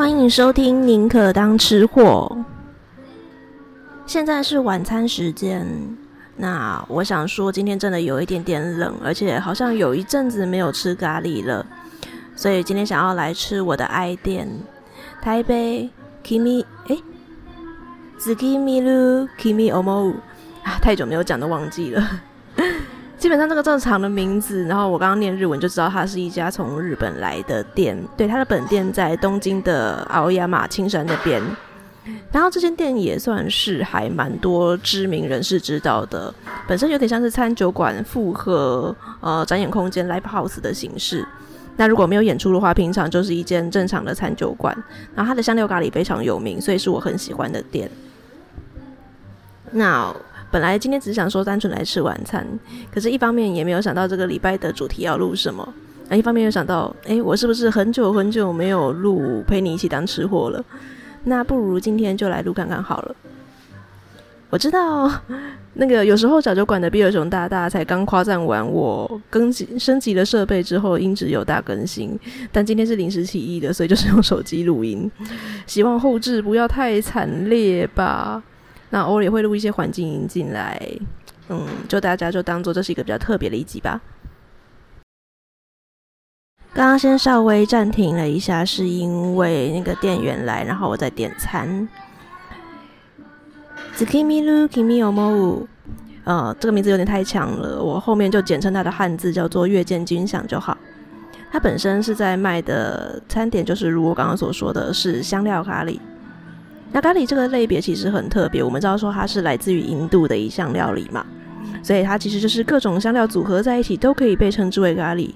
欢迎收听《宁可当吃货》。现在是晚餐时间，那我想说，今天真的有一点点冷，而且好像有一阵子没有吃咖喱了，所以今天想要来吃我的爱店——台北 Kimi 哎，Zuki Miru Kimi Omo 啊，太久没有讲都忘记了。基本上这个正常的名字，然后我刚刚念日文就知道它是一家从日本来的店。对，它的本店在东京的奥亚马青山那边。然后这间店也算是还蛮多知名人士知道的，本身有点像是餐酒馆复合呃展演空间 live house 的形式。那如果没有演出的话，平常就是一间正常的餐酒馆。然后它的香料咖喱非常有名，所以是我很喜欢的店。那。本来今天只想说单纯来吃晚餐，可是一方面也没有想到这个礼拜的主题要录什么，那一方面又想到，诶，我是不是很久很久没有录陪你一起当吃货了？那不如今天就来录看看好了。我知道那个有时候小酒馆的比尔熊大大才刚夸赞完我更新升级了设备之后音质有大更新，但今天是临时起意的，所以就是用手机录音，希望后置不要太惨烈吧。那偶尔也会录一些环境音进来，嗯，就大家就当做这是一个比较特别的一集吧。刚刚先稍微暂停了一下，是因为那个店员来，然后我在点餐。Tsukimiru Kimi omo，呃，这个名字有点太强了，我后面就简称它的汉字叫做月见君享就好。它本身是在卖的餐点，就是如我刚刚所说的是香料咖喱。那咖喱这个类别其实很特别，我们知道说它是来自于印度的一项料理嘛，所以它其实就是各种香料组合在一起都可以被称之为咖喱。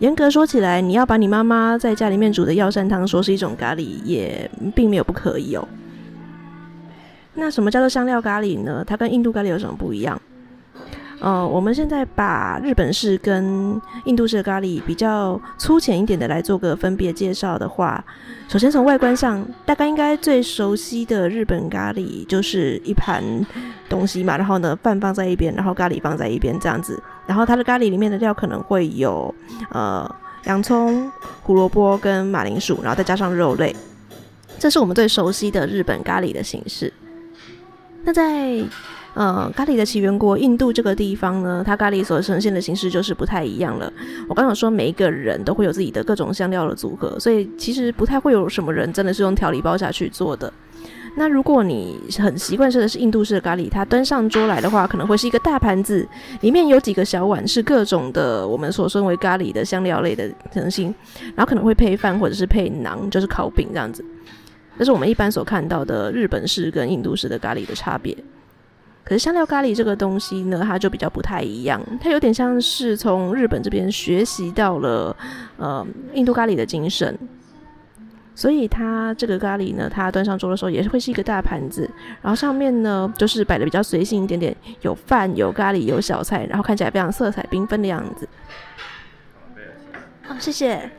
严格说起来，你要把你妈妈在家里面煮的药膳汤说是一种咖喱，也并没有不可以哦。那什么叫做香料咖喱呢？它跟印度咖喱有什么不一样？呃，我们现在把日本式跟印度式咖喱比较粗浅一点的来做个分别介绍的话，首先从外观上，大概应该最熟悉的日本咖喱就是一盘东西嘛，然后呢，饭放在一边，然后咖喱放在一边这样子，然后它的咖喱里面的料可能会有呃洋葱、胡萝卜跟马铃薯，然后再加上肉类，这是我们最熟悉的日本咖喱的形式。那在呃，咖喱的起源国印度这个地方呢，它咖喱所呈现的形式就是不太一样了。我刚刚说每一个人都会有自己的各种香料的组合，所以其实不太会有什么人真的是用调理包下去做的。那如果你很习惯吃的是印度式的咖喱，它端上桌来的话，可能会是一个大盘子，里面有几个小碗，是各种的我们所称为咖喱的香料类的成型，然后可能会配饭或者是配馕，就是烤饼这样子。这是我们一般所看到的日本式跟印度式的咖喱的差别。可是香料咖喱这个东西呢，它就比较不太一样，它有点像是从日本这边学习到了呃印度咖喱的精神，所以它这个咖喱呢，它端上桌的时候也是会是一个大盘子，然后上面呢就是摆的比较随性一点点，有饭有咖喱有小菜，然后看起来非常色彩缤纷的样子。好，谢谢。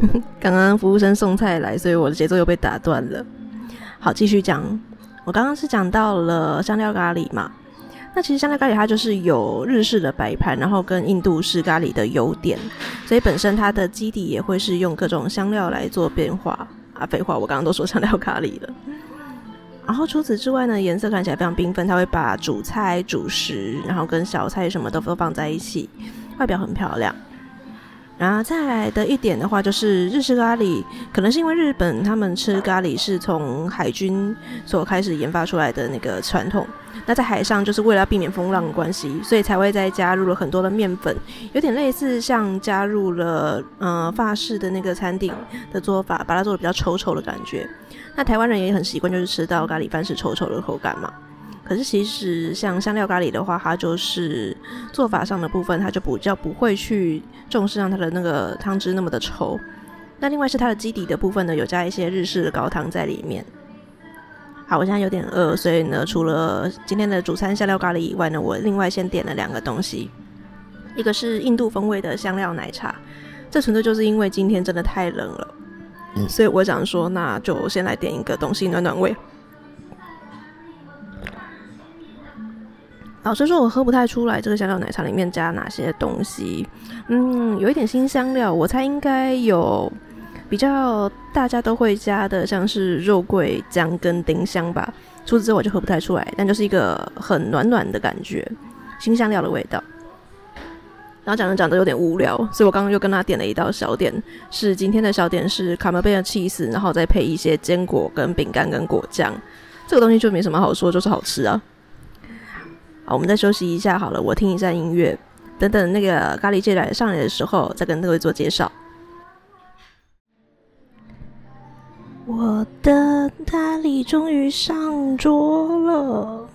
刚刚服务生送菜来，所以我的节奏又被打断了。好，继续讲。我刚刚是讲到了香料咖喱嘛，那其实香料咖喱它就是有日式的摆盘，然后跟印度式咖喱的优点，所以本身它的基底也会是用各种香料来做变化。啊，废话，我刚刚都说香料咖喱了。然后除此之外呢，颜色看起来非常缤纷，它会把主菜、主食，然后跟小菜什么都都放在一起，外表很漂亮。然后再来的一点的话，就是日式咖喱，可能是因为日本他们吃咖喱是从海军所开始研发出来的那个传统。那在海上就是为了要避免风浪的关系，所以才会再加入了很多的面粉，有点类似像加入了呃法式的那个餐厅的做法，把它做的比较稠稠的感觉。那台湾人也很习惯，就是吃到咖喱饭是稠稠的口感嘛。可是其实像香料咖喱的话，它就是做法上的部分，它就比较不会去重视让它的那个汤汁那么的稠。那另外是它的基底的部分呢，有加一些日式的高汤在里面。好，我现在有点饿，所以呢，除了今天的主餐香料咖喱以外呢，我另外先点了两个东西，一个是印度风味的香料奶茶。这纯粹就是因为今天真的太冷了，嗯，所以我想说，那就先来点一个东西暖暖胃。老实说，我喝不太出来这个香料奶茶里面加哪些东西。嗯，有一点新香料，我猜应该有比较大家都会加的，像是肉桂、姜跟丁香吧。除此之外，我就喝不太出来，但就是一个很暖暖的感觉，新香料的味道。然后讲着讲着有点无聊，所以我刚刚又跟他点了一道小点，是今天的小点是卡马贝尔起司，然后再配一些坚果跟饼干跟果酱。这个东西就没什么好说，就是好吃啊。好，我们再休息一下好了，我听一下音乐，等等那个咖喱芥来上来的时候，再跟各位做介绍。我的咖喱终于上桌了。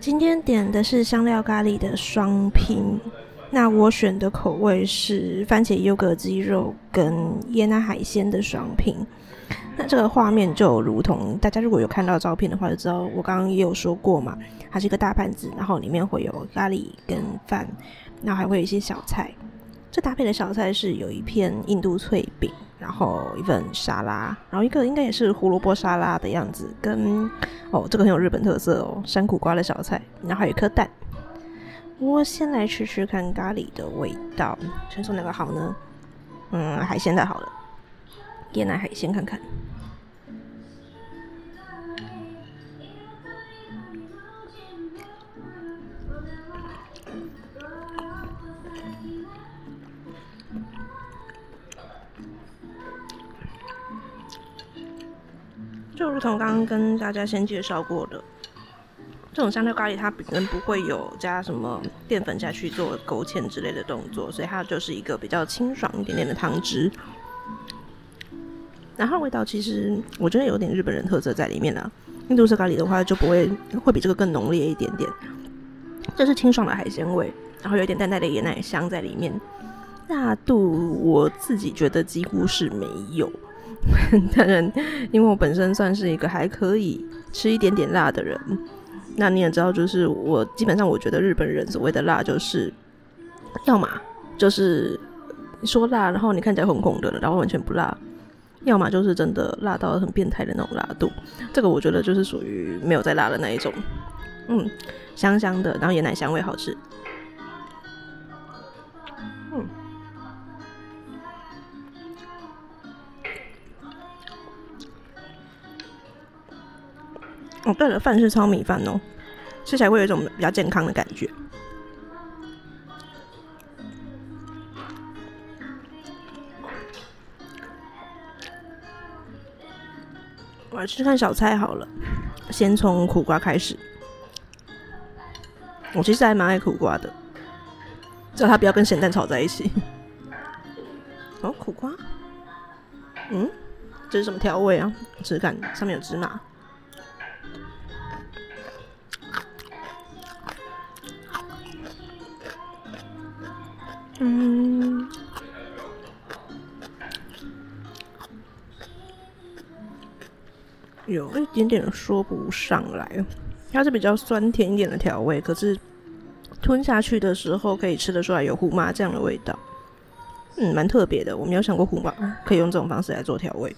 今天点的是香料咖喱的双拼，那我选的口味是番茄优格鸡肉跟椰奶海鲜的双拼。那这个画面就如同大家如果有看到照片的话，就知道我刚刚也有说过嘛，它是一个大盘子，然后里面会有咖喱跟饭，然后还会有一些小菜。这搭配的小菜是有一片印度脆饼。然后一份沙拉，然后一个应该也是胡萝卜沙拉的样子，跟哦这个很有日本特色哦，山苦瓜的小菜，然后还有一颗蛋。我先来吃吃看咖喱的味道，先说哪个好呢？嗯，海鲜的好了，椰奶海鲜看看。就如同刚刚跟大家先介绍过的，这种香料咖喱它本身不会有加什么淀粉下去做勾芡之类的动作，所以它就是一个比较清爽一点点的汤汁。然后味道其实我觉得有点日本人特色在里面啦。印度式咖喱的话就不会会比这个更浓烈一点点，这是清爽的海鲜味，然后有点淡淡的椰奶香在里面。辣度我自己觉得几乎是没有。当然，因为我本身算是一个还可以吃一点点辣的人，那你也知道，就是我基本上我觉得日本人所谓的辣，就是要么就是说辣，然后你看起来红红的，然后完全不辣；要么就是真的辣到很变态的那种辣度。这个我觉得就是属于没有再辣的那一种，嗯，香香的，然后椰奶香味好吃。哦，对了，饭是糙米饭哦，吃起来会有一种比较健康的感觉。我来吃看小菜好了，先从苦瓜开始。我其实还蛮爱苦瓜的，只要它不要跟咸蛋炒在一起。哦，苦瓜，嗯，这是什么调味啊？吃吃看，上面有芝麻。嗯，有一点点说不上来，它是比较酸甜一点的调味，可是吞下去的时候可以吃得出来有胡麻酱的味道，嗯，蛮特别的。我没有想过胡麻可以用这种方式来做调味，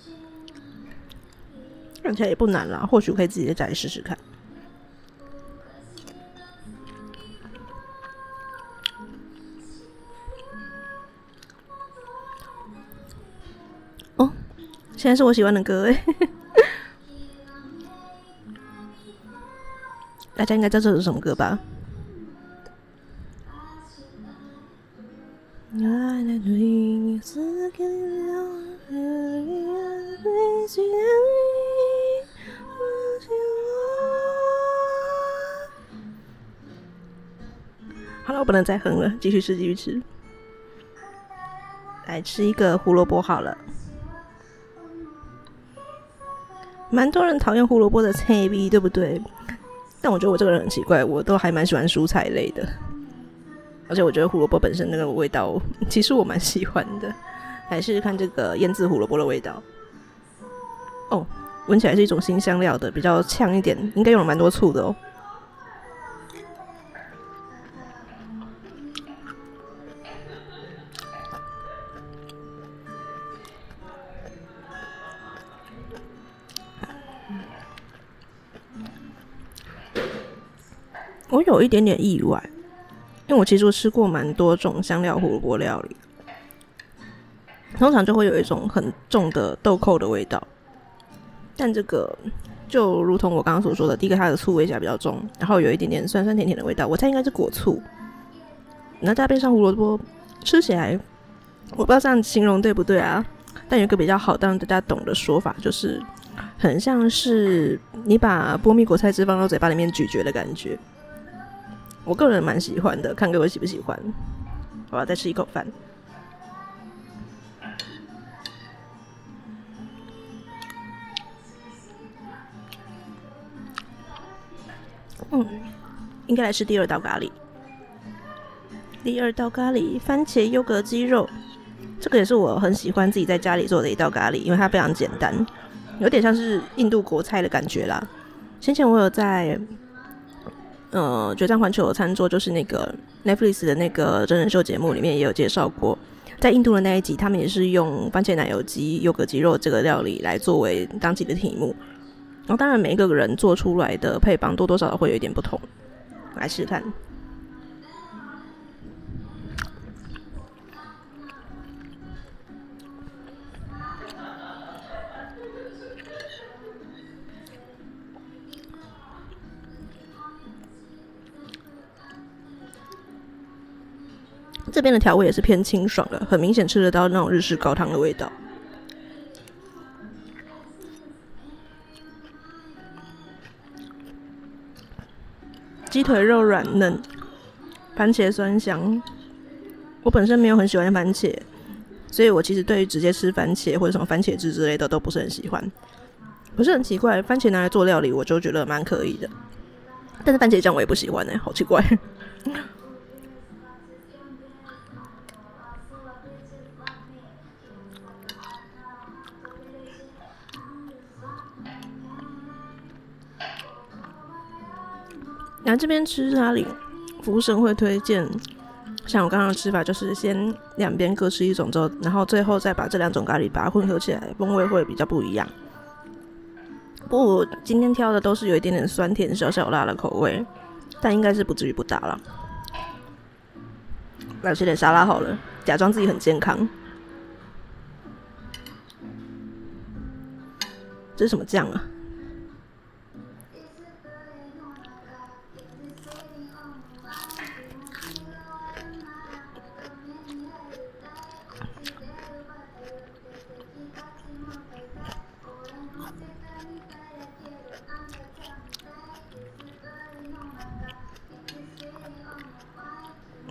看起来也不难啦，或许可以自己在家里试试看。现在是我喜欢的歌哎，大家应该知道这是什么歌吧？好了，我不能再哼了，继续吃，继续吃，来吃一个胡萝卜好了。蛮多人讨厌胡萝卜的菜味，对不对？但我觉得我这个人很奇怪，我都还蛮喜欢蔬菜类的，而且我觉得胡萝卜本身那个味道，其实我蛮喜欢的。来试试看这个腌制胡萝卜的味道。哦，闻起来是一种新香料的，比较呛一点，应该用了蛮多醋的哦。我有一点点意外，因为我其实我吃过蛮多种香料胡萝卜料理，通常就会有一种很重的豆蔻的味道，但这个就如同我刚刚所说的，第一个它的醋味起来比较重，然后有一点点酸酸甜甜的味道，我猜应该是果醋。那再配上胡萝卜，吃起来我不知道这样形容对不对啊？但有一个比较好让大家懂的说法，就是很像是你把波蜜果菜汁放到嘴巴里面咀嚼的感觉。我个人蛮喜欢的，看各位喜不喜欢。我要再吃一口饭。嗯，应该来吃第二道咖喱。第二道咖喱，番茄优格鸡肉，这个也是我很喜欢自己在家里做的一道咖喱，因为它非常简单，有点像是印度国菜的感觉啦。先前我有在。呃，决战环球的餐桌就是那个 Netflix 的那个真人秀节目里面也有介绍过，在印度的那一集，他们也是用番茄奶油鸡、优格鸡肉这个料理来作为当季的题目。然后，当然每一个人做出来的配方多多少少会有一点不同，来试试看。这边的调味也是偏清爽的，很明显吃得到那种日式高汤的味道。鸡腿肉软嫩，番茄酸香。我本身没有很喜欢番茄，所以我其实对于直接吃番茄或者什么番茄汁之类的都不是很喜欢。不是很奇怪，番茄拿来做料理，我就觉得蛮可以的。但是番茄酱我也不喜欢呢、好奇怪。来这边吃咖喱，服务生会推荐，像我刚刚的吃法，就是先两边各吃一种之后，然后最后再把这两种咖喱把它混合起来，风味会比较不一样。不过我今天挑的都是有一点点酸甜、小小辣的口味，但应该是不至于不搭了。来吃点沙拉好了，假装自己很健康。这是什么酱啊？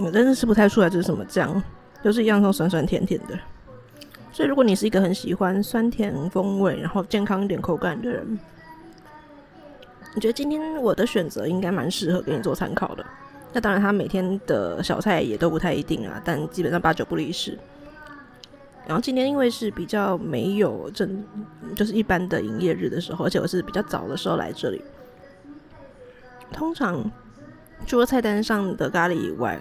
我真的吃不太出来这是什么酱，就是一样都酸酸甜甜的。所以如果你是一个很喜欢酸甜风味，然后健康一点口感的人，我觉得今天我的选择应该蛮适合给你做参考的。那当然，他每天的小菜也都不太一定啊，但基本上八九不离十。然后今天因为是比较没有正，就是一般的营业日的时候，而且我是比较早的时候来这里。通常除了菜单上的咖喱以外，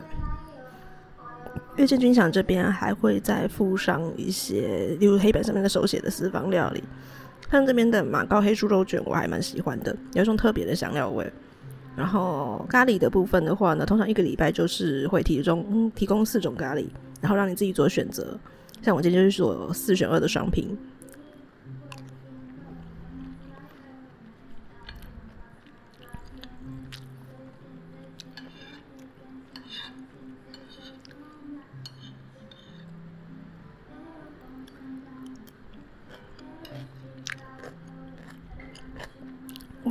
月见军饷这边还会再附上一些，例如黑板上面的手写的私房料理，像这边的马告黑猪肉卷，我还蛮喜欢的，有一种特别的香料味。然后咖喱的部分的话呢，通常一个礼拜就是会提供提供四种咖喱，然后让你自己做选择。像我今天就是做四选二的双拼。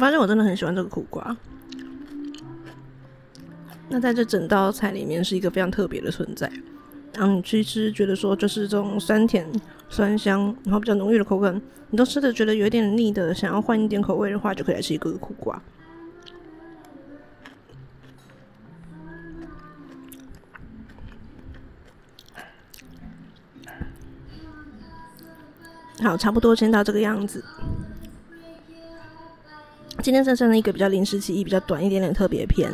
发现我真的很喜欢这个苦瓜，那在这整道菜里面是一个非常特别的存在。然后你吃一吃，觉得说就是这种酸甜、酸香，然后比较浓郁的口感，你都吃的觉得有点腻的，想要换一点口味的话，就可以来吃一个苦瓜。好，差不多先到这个样子。今天剩剩的一个比较临时起意、比较短一点点特别篇。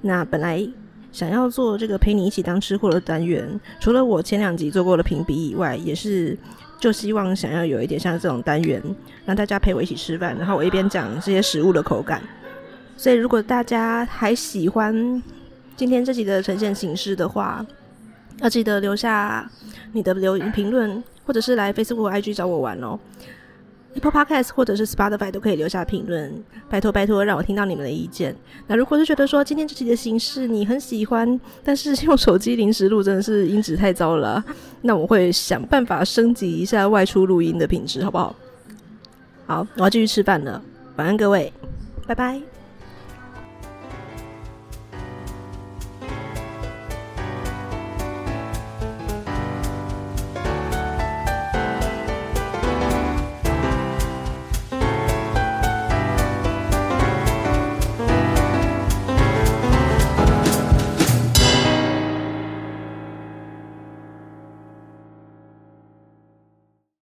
那本来想要做这个陪你一起当吃货的单元，除了我前两集做过的评比以外，也是就希望想要有一点像这种单元，让大家陪我一起吃饭，然后我一边讲这些食物的口感。所以如果大家还喜欢今天这集的呈现形式的话，要记得留下你的留言评论，或者是来 Facebook、IG 找我玩哦。Apple Podcast 或者是 Spotify 都可以留下评论，拜托拜托，让我听到你们的意见。那如果是觉得说今天这集的形式你很喜欢，但是用手机临时录真的是音质太糟了，那我会想办法升级一下外出录音的品质，好不好？好，我要继续吃饭了，晚安各位，拜拜。